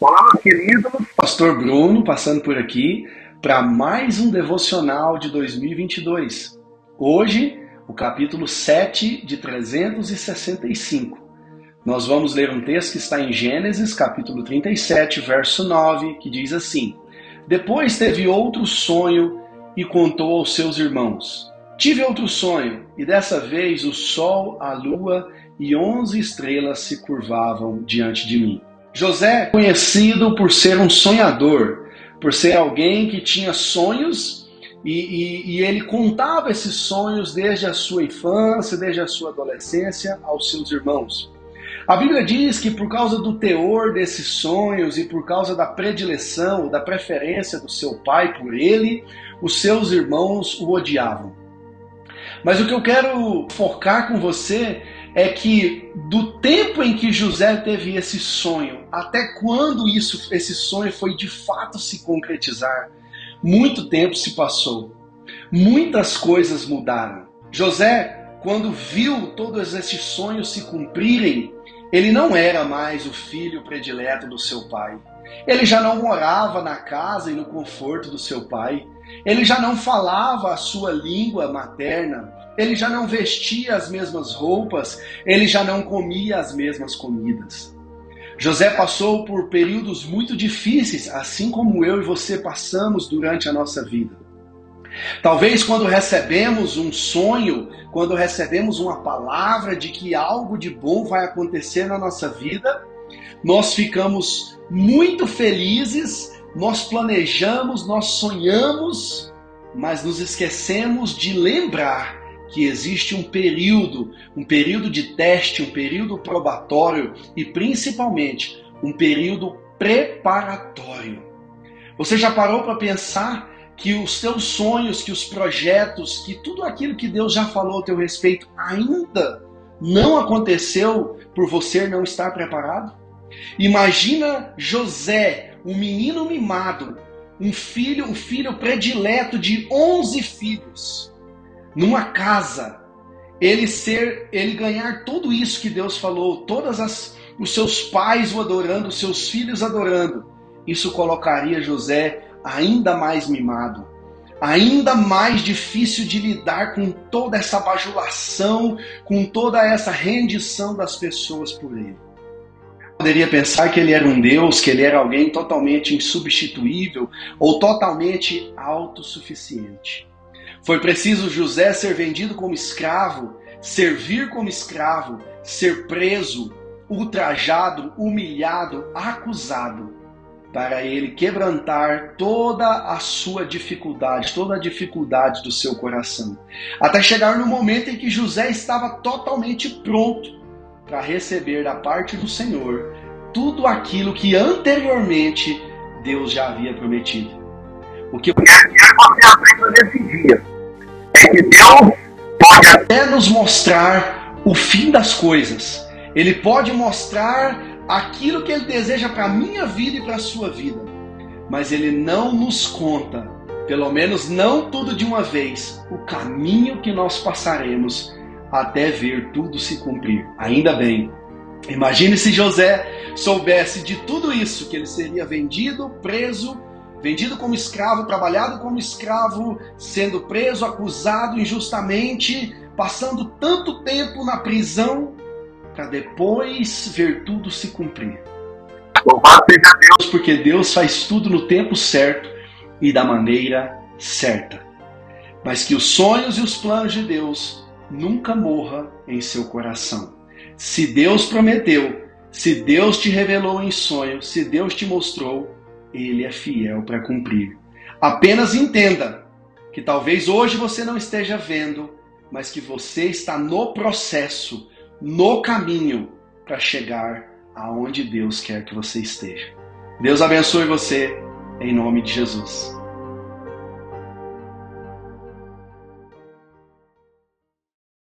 Olá, meus queridos. Pastor Bruno passando por aqui para mais um devocional de 2022. Hoje, o capítulo 7 de 365. Nós vamos ler um texto que está em Gênesis, capítulo 37, verso 9, que diz assim: Depois teve outro sonho e contou aos seus irmãos. Tive outro sonho, e dessa vez o sol, a lua e onze estrelas se curvavam diante de mim. José é conhecido por ser um sonhador, por ser alguém que tinha sonhos e, e, e, ele contava esses sonhos desde a sua infância, desde a sua adolescência aos seus irmãos. A Bíblia diz que por causa do teor desses sonhos e por causa da predileção, da preferência do seu pai por ele, os seus irmãos o odiavam. Mas o que eu quero focar com você é que do tempo em que José teve esse sonho até quando isso, esse sonho foi de fato se concretizar, muito tempo se passou. Muitas coisas mudaram. José, quando viu todos esses sonhos se cumprirem, ele não era mais o filho predileto do seu pai. Ele já não morava na casa e no conforto do seu pai. Ele já não falava a sua língua materna. Ele já não vestia as mesmas roupas. Ele já não comia as mesmas comidas. José passou por períodos muito difíceis, assim como eu e você passamos durante a nossa vida. Talvez quando recebemos um sonho, quando recebemos uma palavra de que algo de bom vai acontecer na nossa vida, nós ficamos muito felizes, nós planejamos, nós sonhamos, mas nos esquecemos de lembrar que existe um período, um período de teste, um período probatório e principalmente um período preparatório. Você já parou para pensar que os teus sonhos, que os projetos, que tudo aquilo que Deus já falou a teu respeito ainda não aconteceu por você não estar preparado? Imagina José, um menino mimado, um filho, um filho predileto de 11 filhos, numa casa, ele ser, ele ganhar tudo isso que Deus falou, todas as os seus pais o adorando, os seus filhos adorando. Isso colocaria José ainda mais mimado, ainda mais difícil de lidar com toda essa bajulação, com toda essa rendição das pessoas por ele. Poderia pensar que ele era um Deus, que ele era alguém totalmente insubstituível ou totalmente autossuficiente. Foi preciso José ser vendido como escravo, servir como escravo, ser preso, ultrajado, humilhado, acusado, para ele quebrantar toda a sua dificuldade, toda a dificuldade do seu coração. Até chegar no momento em que José estava totalmente pronto para receber da parte do Senhor tudo aquilo que anteriormente Deus já havia prometido. O que eu quero nos mostrar o fim das coisas. Ele pode mostrar aquilo que ele deseja para a minha vida e para a sua vida. Mas ele não nos conta, pelo menos não tudo de uma vez, o caminho que nós passaremos até ver tudo se cumprir. Ainda bem. Imagine se José soubesse de tudo isso, que ele seria vendido, preso, vendido como escravo, trabalhado como escravo, sendo preso, acusado injustamente, passando tanto tempo na prisão para depois ver tudo se cumprir. Louvado seja Deus, porque Deus faz tudo no tempo certo e da maneira certa. Mas que os sonhos e os planos de Deus nunca morra em seu coração. Se Deus prometeu, se Deus te revelou em sonho, se Deus te mostrou, ele é fiel para cumprir. Apenas entenda que talvez hoje você não esteja vendo, mas que você está no processo, no caminho para chegar aonde Deus quer que você esteja. Deus abençoe você em nome de Jesus.